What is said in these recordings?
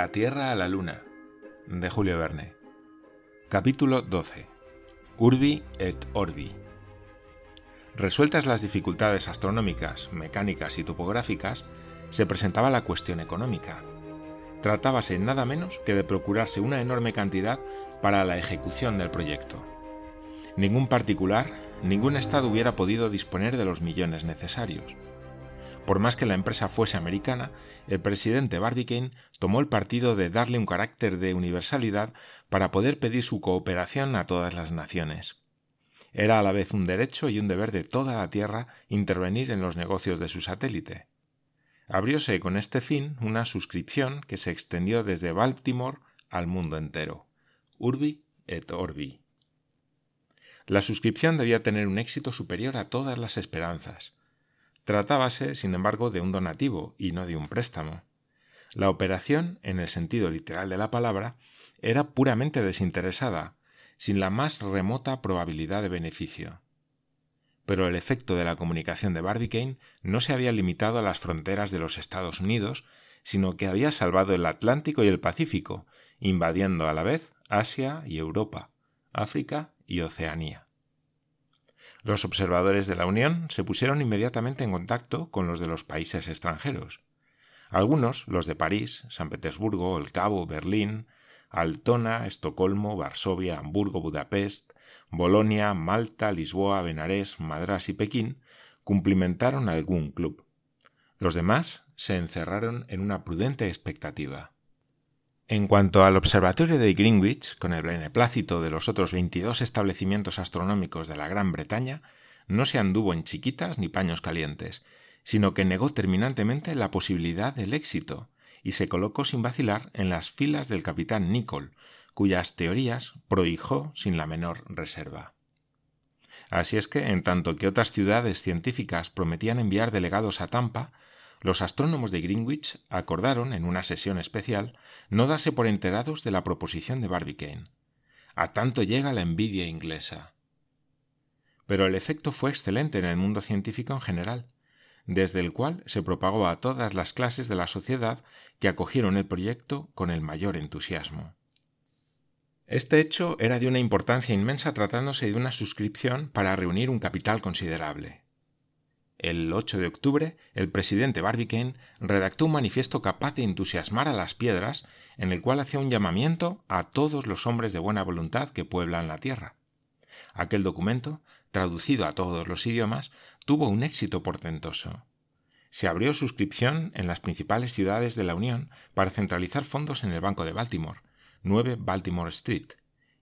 La Tierra a la Luna, de Julio Verne. Capítulo 12. Urbi et Orbi. Resueltas las dificultades astronómicas, mecánicas y topográficas, se presentaba la cuestión económica. Tratábase nada menos que de procurarse una enorme cantidad para la ejecución del proyecto. Ningún particular, ningún Estado hubiera podido disponer de los millones necesarios. Por más que la empresa fuese americana, el presidente Barbicane tomó el partido de darle un carácter de universalidad para poder pedir su cooperación a todas las naciones. Era a la vez un derecho y un deber de toda la Tierra intervenir en los negocios de su satélite. Abrióse con este fin una suscripción que se extendió desde Baltimore al mundo entero. Urbi et Orbi. La suscripción debía tener un éxito superior a todas las esperanzas. Tratábase, sin embargo, de un donativo y no de un préstamo. La operación, en el sentido literal de la palabra, era puramente desinteresada, sin la más remota probabilidad de beneficio. Pero el efecto de la comunicación de Barbicane no se había limitado a las fronteras de los Estados Unidos, sino que había salvado el Atlántico y el Pacífico, invadiendo a la vez Asia y Europa, África y Oceanía. Los observadores de la Unión se pusieron inmediatamente en contacto con los de los países extranjeros. Algunos, los de París, San Petersburgo, El Cabo, Berlín, Altona, Estocolmo, Varsovia, Hamburgo, Budapest, Bolonia, Malta, Lisboa, Benarés, Madras y Pekín, cumplimentaron algún club. Los demás se encerraron en una prudente expectativa. En cuanto al observatorio de Greenwich, con el beneplácito de los otros 22 establecimientos astronómicos de la Gran Bretaña, no se anduvo en chiquitas ni paños calientes, sino que negó terminantemente la posibilidad del éxito y se colocó sin vacilar en las filas del capitán Nicol, cuyas teorías prohijó sin la menor reserva. Así es que, en tanto que otras ciudades científicas prometían enviar delegados a Tampa, los astrónomos de Greenwich acordaron, en una sesión especial, no darse por enterados de la proposición de Barbicane. A tanto llega la envidia inglesa. Pero el efecto fue excelente en el mundo científico en general, desde el cual se propagó a todas las clases de la sociedad que acogieron el proyecto con el mayor entusiasmo. Este hecho era de una importancia inmensa tratándose de una suscripción para reunir un capital considerable. El 8 de octubre, el presidente Barbicane redactó un manifiesto capaz de entusiasmar a las piedras, en el cual hacía un llamamiento a todos los hombres de buena voluntad que pueblan la tierra. Aquel documento, traducido a todos los idiomas, tuvo un éxito portentoso. Se abrió suscripción en las principales ciudades de la Unión para centralizar fondos en el Banco de Baltimore, 9 Baltimore Street,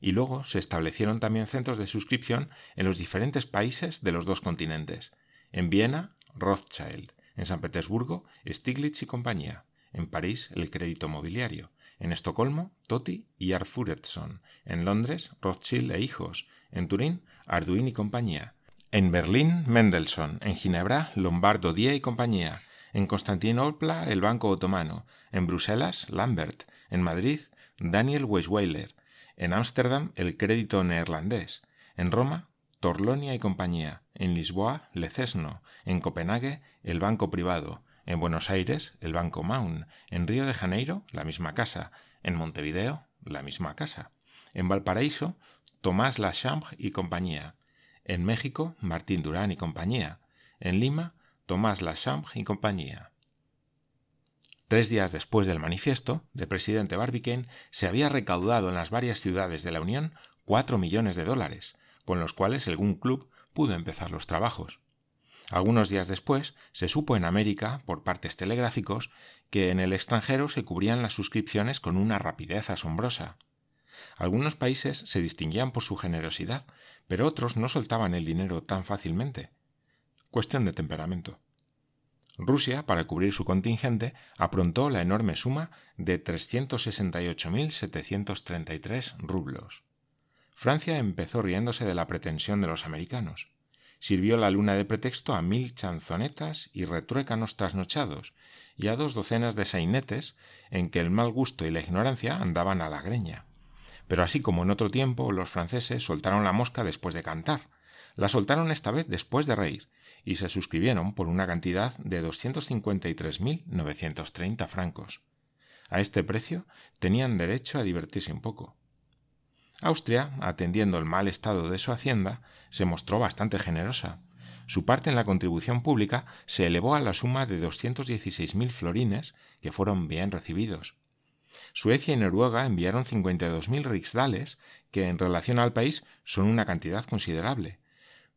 y luego se establecieron también centros de suscripción en los diferentes países de los dos continentes, en Viena, Rothschild. En San Petersburgo, Stiglitz y compañía. En París, el crédito mobiliario. En Estocolmo, Totti y Arthur Edson. En Londres, Rothschild e hijos. En Turín, Arduin y compañía. En Berlín, Mendelssohn. En Ginebra, Lombardo Die y compañía. En Constantinopla, el Banco Otomano. En Bruselas, Lambert. En Madrid, Daniel Weisweiler. En Ámsterdam, el crédito neerlandés. En Roma, Torlonia y compañía, en Lisboa, Lecesno, en Copenhague, el Banco Privado, en Buenos Aires, el Banco Maun, en Río de Janeiro, la misma casa, en Montevideo, la misma casa, en Valparaíso, Tomás Lachambre y compañía, en México, Martín Durán y compañía, en Lima, Tomás Lachambre y compañía. Tres días después del manifiesto del presidente Barbicane, se había recaudado en las varias ciudades de la Unión cuatro millones de dólares, con los cuales algún club pudo empezar los trabajos. Algunos días después se supo en América, por partes telegráficos, que en el extranjero se cubrían las suscripciones con una rapidez asombrosa. Algunos países se distinguían por su generosidad, pero otros no soltaban el dinero tan fácilmente. Cuestión de temperamento. Rusia, para cubrir su contingente, aprontó la enorme suma de 368.733 rublos. Francia empezó riéndose de la pretensión de los americanos. Sirvió la luna de pretexto a mil chanzonetas y retruécanos trasnochados, y a dos docenas de sainetes en que el mal gusto y la ignorancia andaban a la greña. Pero así como en otro tiempo los franceses soltaron la mosca después de cantar, la soltaron esta vez después de reír, y se suscribieron por una cantidad de 253.930 francos. A este precio tenían derecho a divertirse un poco. Austria, atendiendo el mal estado de su hacienda, se mostró bastante generosa. Su parte en la contribución pública se elevó a la suma de 216.000 florines, que fueron bien recibidos. Suecia y Noruega enviaron 52.000 riksdales, que en relación al país son una cantidad considerable,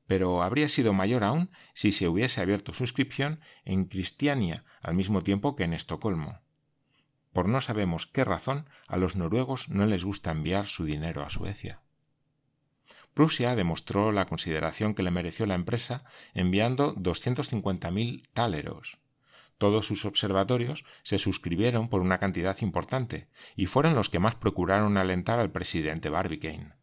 pero habría sido mayor aún si se hubiese abierto suscripción en Cristiania al mismo tiempo que en Estocolmo. Por no sabemos qué razón, a los noruegos no les gusta enviar su dinero a Suecia. Prusia demostró la consideración que le mereció la empresa enviando 250.000 táleros. Todos sus observatorios se suscribieron por una cantidad importante y fueron los que más procuraron alentar al presidente Barbicane.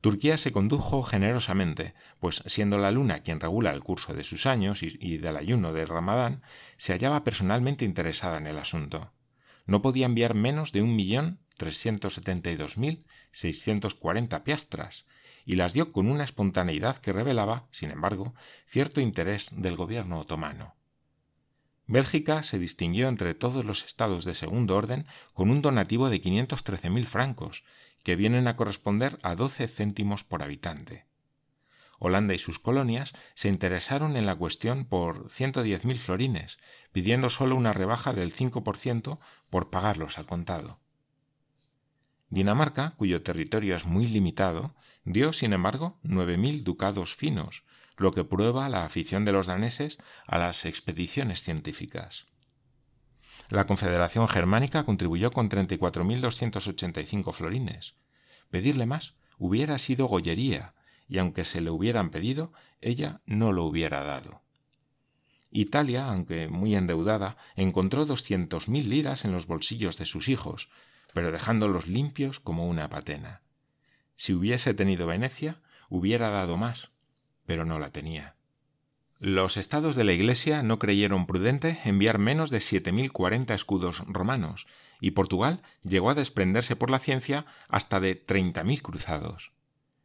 Turquía se condujo generosamente, pues siendo la luna quien regula el curso de sus años y, del ayuno del Ramadán, se hallaba personalmente interesada en el asunto no podía enviar menos de un millón cuarenta piastras, y las dio con una espontaneidad que revelaba, sin embargo, cierto interés del gobierno otomano. Bélgica se distinguió entre todos los estados de segundo orden con un donativo de 513.000 francos, que vienen a corresponder a 12 céntimos por habitante. Holanda y sus colonias se interesaron en la cuestión por 110.000 florines, pidiendo solo una rebaja del 5% por pagarlos al contado. Dinamarca, cuyo territorio es muy limitado, dio, sin embargo, 9.000 ducados finos, lo que prueba la afición de los daneses a las expediciones científicas. La Confederación Germánica contribuyó con 34.285 florines. Pedirle más hubiera sido gollería, y aunque se le hubieran pedido, ella no lo hubiera dado. Italia, aunque muy endeudada, encontró doscientos mil liras en los bolsillos de sus hijos, pero dejándolos limpios como una patena. Si hubiese tenido Venecia, hubiera dado más, pero no la tenía. Los estados de la Iglesia no creyeron prudente enviar menos de siete mil cuarenta escudos romanos, y Portugal llegó a desprenderse por la ciencia hasta de treinta mil cruzados.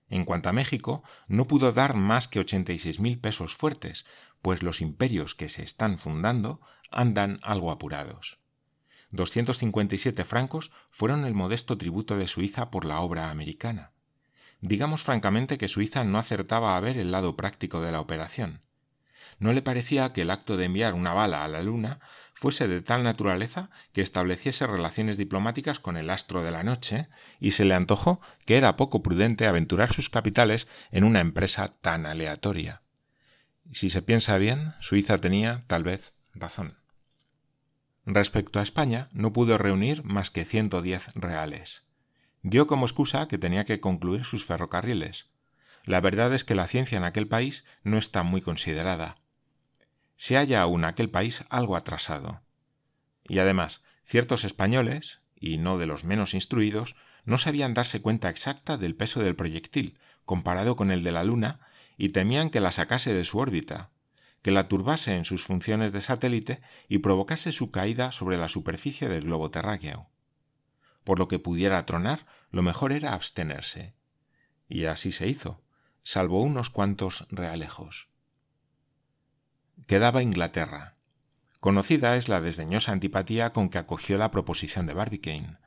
En cuanto a México, no pudo dar más que 86 mil pesos fuertes, pues los imperios que se están fundando andan algo apurados. 257 francos fueron el modesto tributo de Suiza por la obra americana. Digamos francamente que Suiza no acertaba a ver el lado práctico de la operación no le parecía que el acto de enviar una bala a la luna fuese de tal naturaleza que estableciese relaciones diplomáticas con el astro de la noche, y se le antojó que era poco prudente aventurar sus capitales en una empresa tan aleatoria. Si se piensa bien, Suiza tenía, tal vez, razón. Respecto a España, no pudo reunir más que ciento diez reales. Dio como excusa que tenía que concluir sus ferrocarriles. La verdad es que la ciencia en aquel país no está muy considerada se halla aún aquel país algo atrasado. Y además, ciertos españoles, y no de los menos instruidos, no sabían darse cuenta exacta del peso del proyectil comparado con el de la Luna y temían que la sacase de su órbita, que la turbase en sus funciones de satélite y provocase su caída sobre la superficie del globo terráqueo. Por lo que pudiera tronar, lo mejor era abstenerse. Y así se hizo, salvo unos cuantos realejos quedaba Inglaterra. Conocida es la desdeñosa antipatía con que acogió la proposición de Barbicane.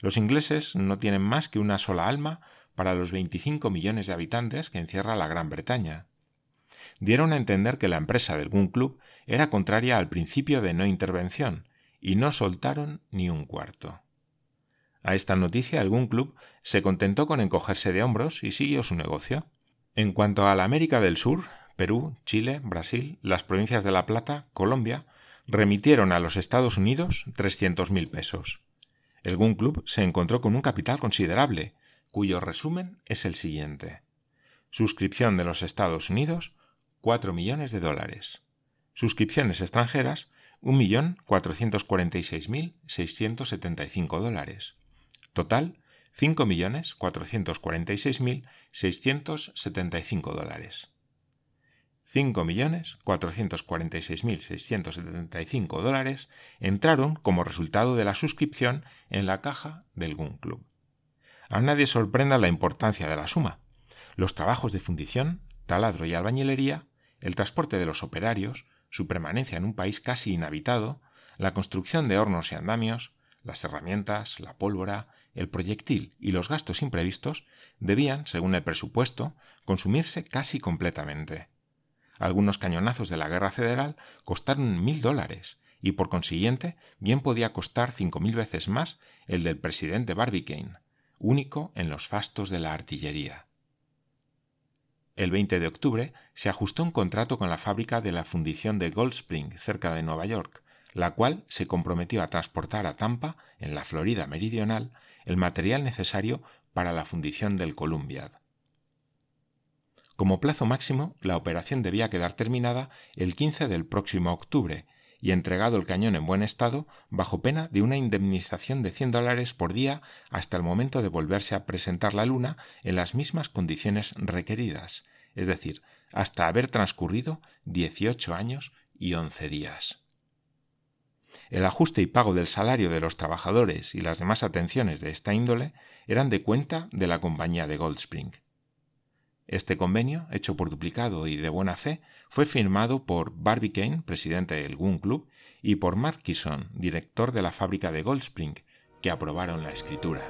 Los ingleses no tienen más que una sola alma para los 25 millones de habitantes que encierra la Gran Bretaña. Dieron a entender que la empresa del Gun Club era contraria al principio de no intervención y no soltaron ni un cuarto. A esta noticia el Gun Club se contentó con encogerse de hombros y siguió su negocio. En cuanto a la América del Sur, Perú, Chile, Brasil, las provincias de La Plata, Colombia, remitieron a los Estados Unidos mil pesos. El Gun Club se encontró con un capital considerable, cuyo resumen es el siguiente. Suscripción de los Estados Unidos, 4 millones de dólares. Suscripciones extranjeras, 1.446.675 dólares. Total, 5.446.675 dólares. 5.446.675 dólares entraron como resultado de la suscripción en la caja del Gun Club. A nadie sorprenda la importancia de la suma. Los trabajos de fundición, taladro y albañilería, el transporte de los operarios, su permanencia en un país casi inhabitado, la construcción de hornos y andamios, las herramientas, la pólvora, el proyectil y los gastos imprevistos debían, según el presupuesto, consumirse casi completamente. Algunos cañonazos de la Guerra Federal costaron mil dólares y por consiguiente bien podía costar cinco mil veces más el del presidente Barbicane, único en los fastos de la artillería. El 20 de octubre se ajustó un contrato con la fábrica de la fundición de Gold Spring, cerca de Nueva York, la cual se comprometió a transportar a Tampa, en la Florida meridional, el material necesario para la fundición del Columbiad. Como plazo máximo, la operación debía quedar terminada el 15 del próximo octubre y entregado el cañón en buen estado bajo pena de una indemnización de 100 dólares por día hasta el momento de volverse a presentar la Luna en las mismas condiciones requeridas, es decir, hasta haber transcurrido 18 años y 11 días. El ajuste y pago del salario de los trabajadores y las demás atenciones de esta índole eran de cuenta de la compañía de Goldspring. Este convenio, hecho por duplicado y de buena fe, fue firmado por Barbicane, presidente del Gun Club, y por Markison, director de la fábrica de Goldspring, que aprobaron la escritura.